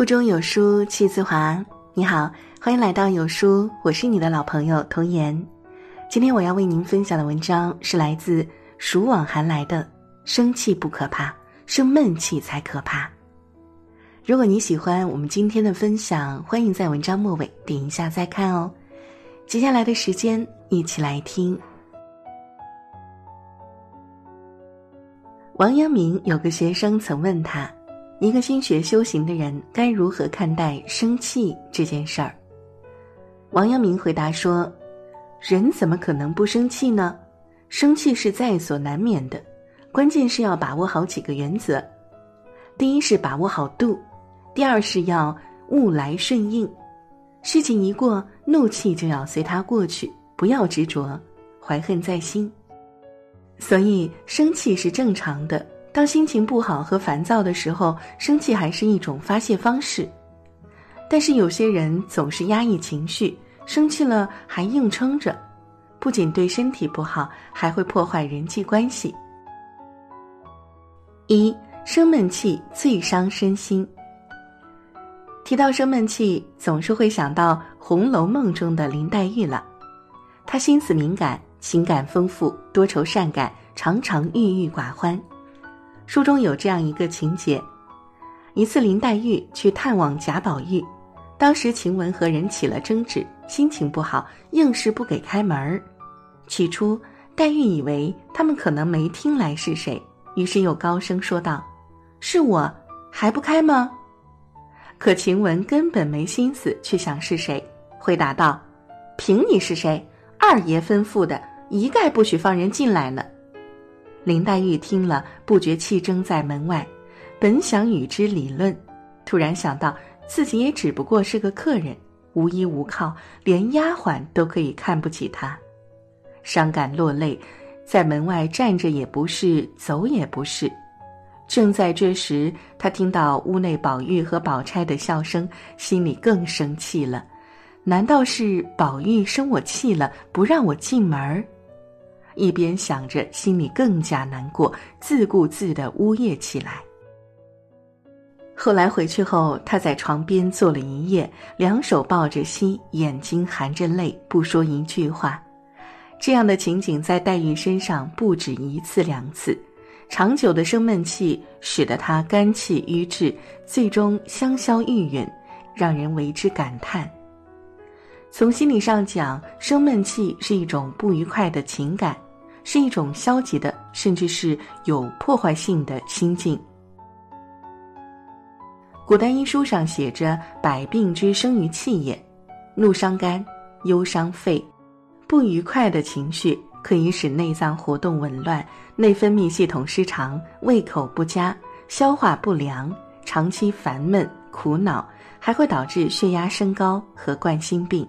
腹中有书气自华。你好，欢迎来到有书，我是你的老朋友童言。今天我要为您分享的文章是来自暑往寒来的。生气不可怕，生闷气才可怕。如果你喜欢我们今天的分享，欢迎在文章末尾点一下再看哦。接下来的时间，一起来听。王阳明有个学生曾问他。一个心学修行的人该如何看待生气这件事儿？王阳明回答说：“人怎么可能不生气呢？生气是在所难免的，关键是要把握好几个原则。第一是把握好度，第二是要物来顺应。事情一过，怒气就要随它过去，不要执着，怀恨在心。所以生气是正常的。”当心情不好和烦躁的时候，生气还是一种发泄方式。但是有些人总是压抑情绪，生气了还硬撑着，不仅对身体不好，还会破坏人际关系。一生闷气最伤身心。提到生闷气，总是会想到《红楼梦》中的林黛玉了。她心思敏感，情感丰富，多愁善感，常常郁郁寡欢。书中有这样一个情节：一次林黛玉去探望贾宝玉，当时晴雯和人起了争执，心情不好，硬是不给开门。起初，黛玉以为他们可能没听来是谁，于是又高声说道：“是我，还不开吗？”可晴雯根本没心思去想是谁，回答道：“凭你是谁，二爷吩咐的，一概不许放人进来呢。”林黛玉听了，不觉气怔在门外。本想与之理论，突然想到自己也只不过是个客人，无依无靠，连丫鬟都可以看不起他，伤感落泪，在门外站着也不是，走也不是。正在这时，他听到屋内宝玉和宝钗的笑声，心里更生气了。难道是宝玉生我气了，不让我进门儿？一边想着，心里更加难过，自顾自的呜咽起来。后来回去后，他在床边坐了一夜，两手抱着膝，眼睛含着泪，不说一句话。这样的情景在黛玉身上不止一次两次，长久的生闷气使得她肝气瘀滞，最终香消玉殒，让人为之感叹。从心理上讲，生闷气是一种不愉快的情感，是一种消极的，甚至是有破坏性的心境。古代医书上写着：“百病之生于气也，怒伤肝，忧伤肺。”不愉快的情绪可以使内脏活动紊乱，内分泌系统失常，胃口不佳，消化不良，长期烦闷苦恼，还会导致血压升高和冠心病。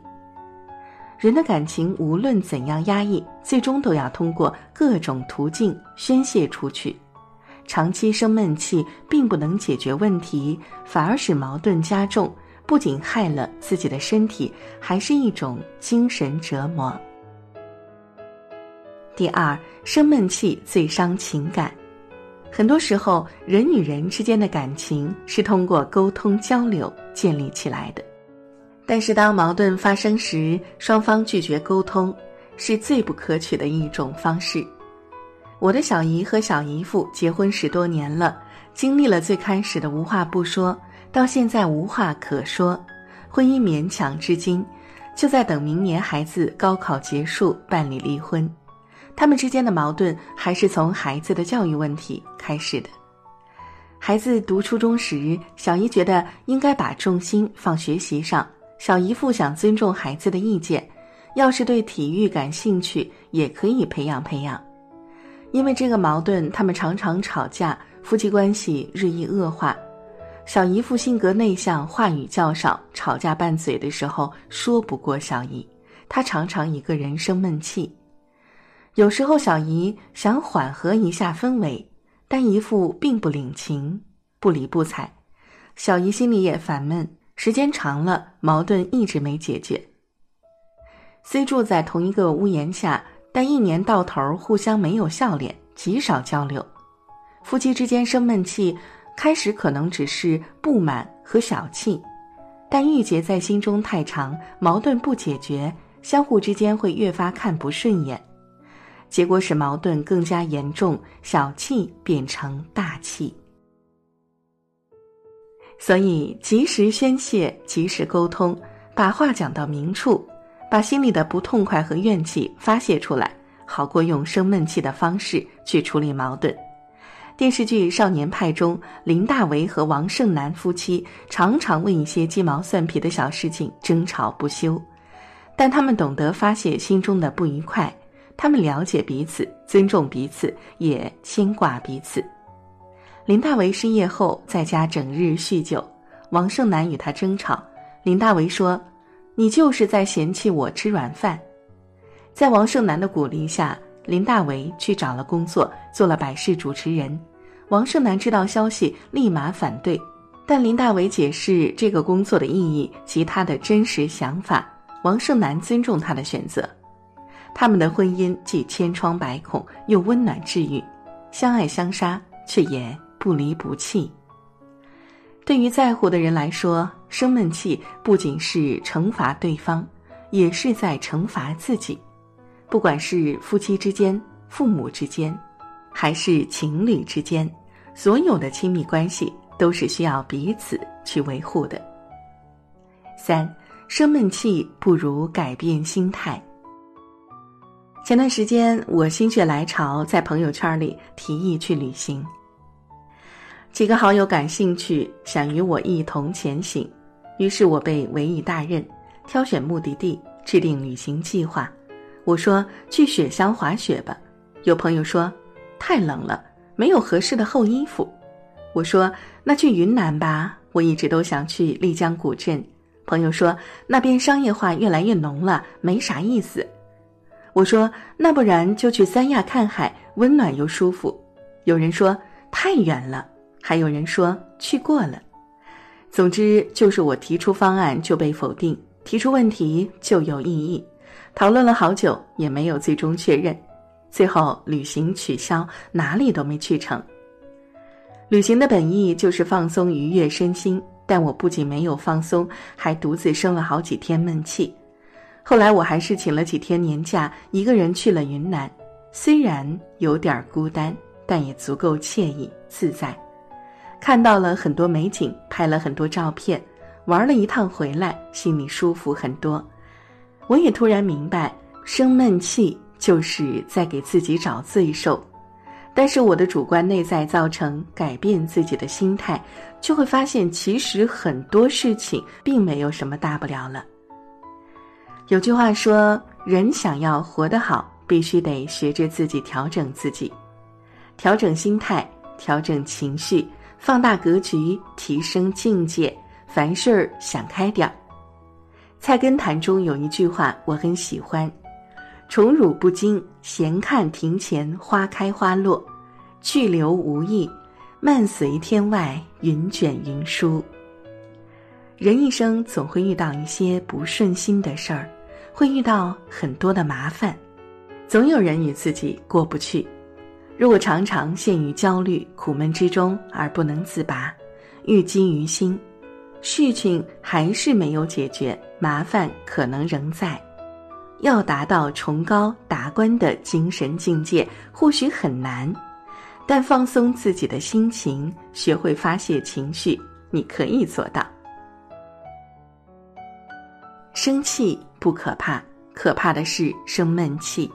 人的感情无论怎样压抑，最终都要通过各种途径宣泄出去。长期生闷气，并不能解决问题，反而使矛盾加重，不仅害了自己的身体，还是一种精神折磨。第二，生闷气最伤情感。很多时候，人与人之间的感情是通过沟通交流建立起来的。但是，当矛盾发生时，双方拒绝沟通，是最不可取的一种方式。我的小姨和小姨夫结婚十多年了，经历了最开始的无话不说，到现在无话可说，婚姻勉强至今，就在等明年孩子高考结束办理离婚。他们之间的矛盾还是从孩子的教育问题开始的。孩子读初中时，小姨觉得应该把重心放学习上。小姨夫想尊重孩子的意见，要是对体育感兴趣，也可以培养培养。因为这个矛盾，他们常常吵架，夫妻关系日益恶化。小姨夫性格内向，话语较少，吵架拌嘴的时候说不过小姨，他常常一个人生闷气。有时候小姨想缓和一下氛围，但姨父并不领情，不理不睬，小姨心里也烦闷。时间长了，矛盾一直没解决。虽住在同一个屋檐下，但一年到头互相没有笑脸，极少交流。夫妻之间生闷气，开始可能只是不满和小气，但郁结在心中太长，矛盾不解决，相互之间会越发看不顺眼，结果使矛盾更加严重，小气变成大气。所以，及时宣泄，及时沟通，把话讲到明处，把心里的不痛快和怨气发泄出来，好过用生闷气的方式去处理矛盾。电视剧《少年派》中，林大为和王胜男夫妻常常为一些鸡毛蒜皮的小事情争吵不休，但他们懂得发泄心中的不愉快，他们了解彼此，尊重彼此，也牵挂彼此。林大为失业后在家整日酗酒，王胜男与他争吵，林大为说：“你就是在嫌弃我吃软饭。”在王胜男的鼓励下，林大为去找了工作，做了百事主持人。王胜男知道消息，立马反对，但林大为解释这个工作的意义及他的真实想法，王胜男尊重他的选择。他们的婚姻既千疮百孔，又温暖治愈，相爱相杀，却也不离不弃。对于在乎的人来说，生闷气不仅是惩罚对方，也是在惩罚自己。不管是夫妻之间、父母之间，还是情侣之间。所有的亲密关系都是需要彼此去维护的。三，生闷气不如改变心态。前段时间我心血来潮，在朋友圈里提议去旅行。几个好友感兴趣，想与我一同前行，于是我被委以大任，挑选目的地，制定旅行计划。我说去雪乡滑雪吧，有朋友说太冷了。没有合适的厚衣服，我说那去云南吧，我一直都想去丽江古镇。朋友说那边商业化越来越浓了，没啥意思。我说那不然就去三亚看海，温暖又舒服。有人说太远了，还有人说去过了。总之就是我提出方案就被否定，提出问题就有异议，讨论了好久也没有最终确认。最后，旅行取消，哪里都没去成。旅行的本意就是放松、愉悦身心，但我不仅没有放松，还独自生了好几天闷气。后来，我还是请了几天年假，一个人去了云南。虽然有点孤单，但也足够惬意自在。看到了很多美景，拍了很多照片，玩了一趟回来，心里舒服很多。我也突然明白，生闷气。就是在给自己找罪受，但是我的主观内在造成改变自己的心态，就会发现其实很多事情并没有什么大不了了。有句话说，人想要活得好，必须得学着自己调整自己，调整心态，调整情绪，放大格局，提升境界，凡事想开点儿。菜根谭中有一句话，我很喜欢。宠辱不惊，闲看庭前花开花落；去留无意，漫随天外云卷云舒。人一生总会遇到一些不顺心的事儿，会遇到很多的麻烦，总有人与自己过不去。如果常常陷于焦虑、苦闷之中而不能自拔，郁积于心，事情还是没有解决，麻烦可能仍在。要达到崇高达观的精神境界，或许很难，但放松自己的心情，学会发泄情绪，你可以做到。生气不可怕，可怕的是生闷气。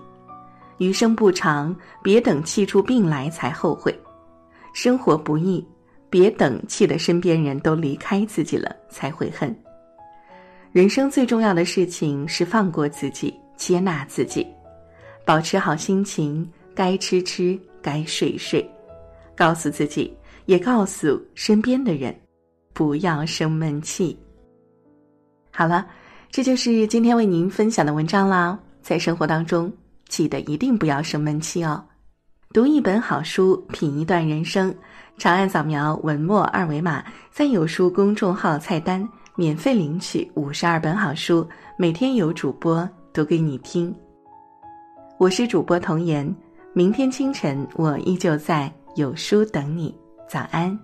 余生不长，别等气出病来才后悔。生活不易，别等气的身边人都离开自己了才悔恨。人生最重要的事情是放过自己，接纳自己，保持好心情，该吃吃，该睡睡，告诉自己，也告诉身边的人，不要生闷气。好了，这就是今天为您分享的文章啦。在生活当中，记得一定不要生闷气哦。读一本好书，品一段人生，长按扫描文末二维码，在有书公众号菜单。免费领取五十二本好书，每天有主播读给你听。我是主播童言，明天清晨我依旧在有书等你。早安。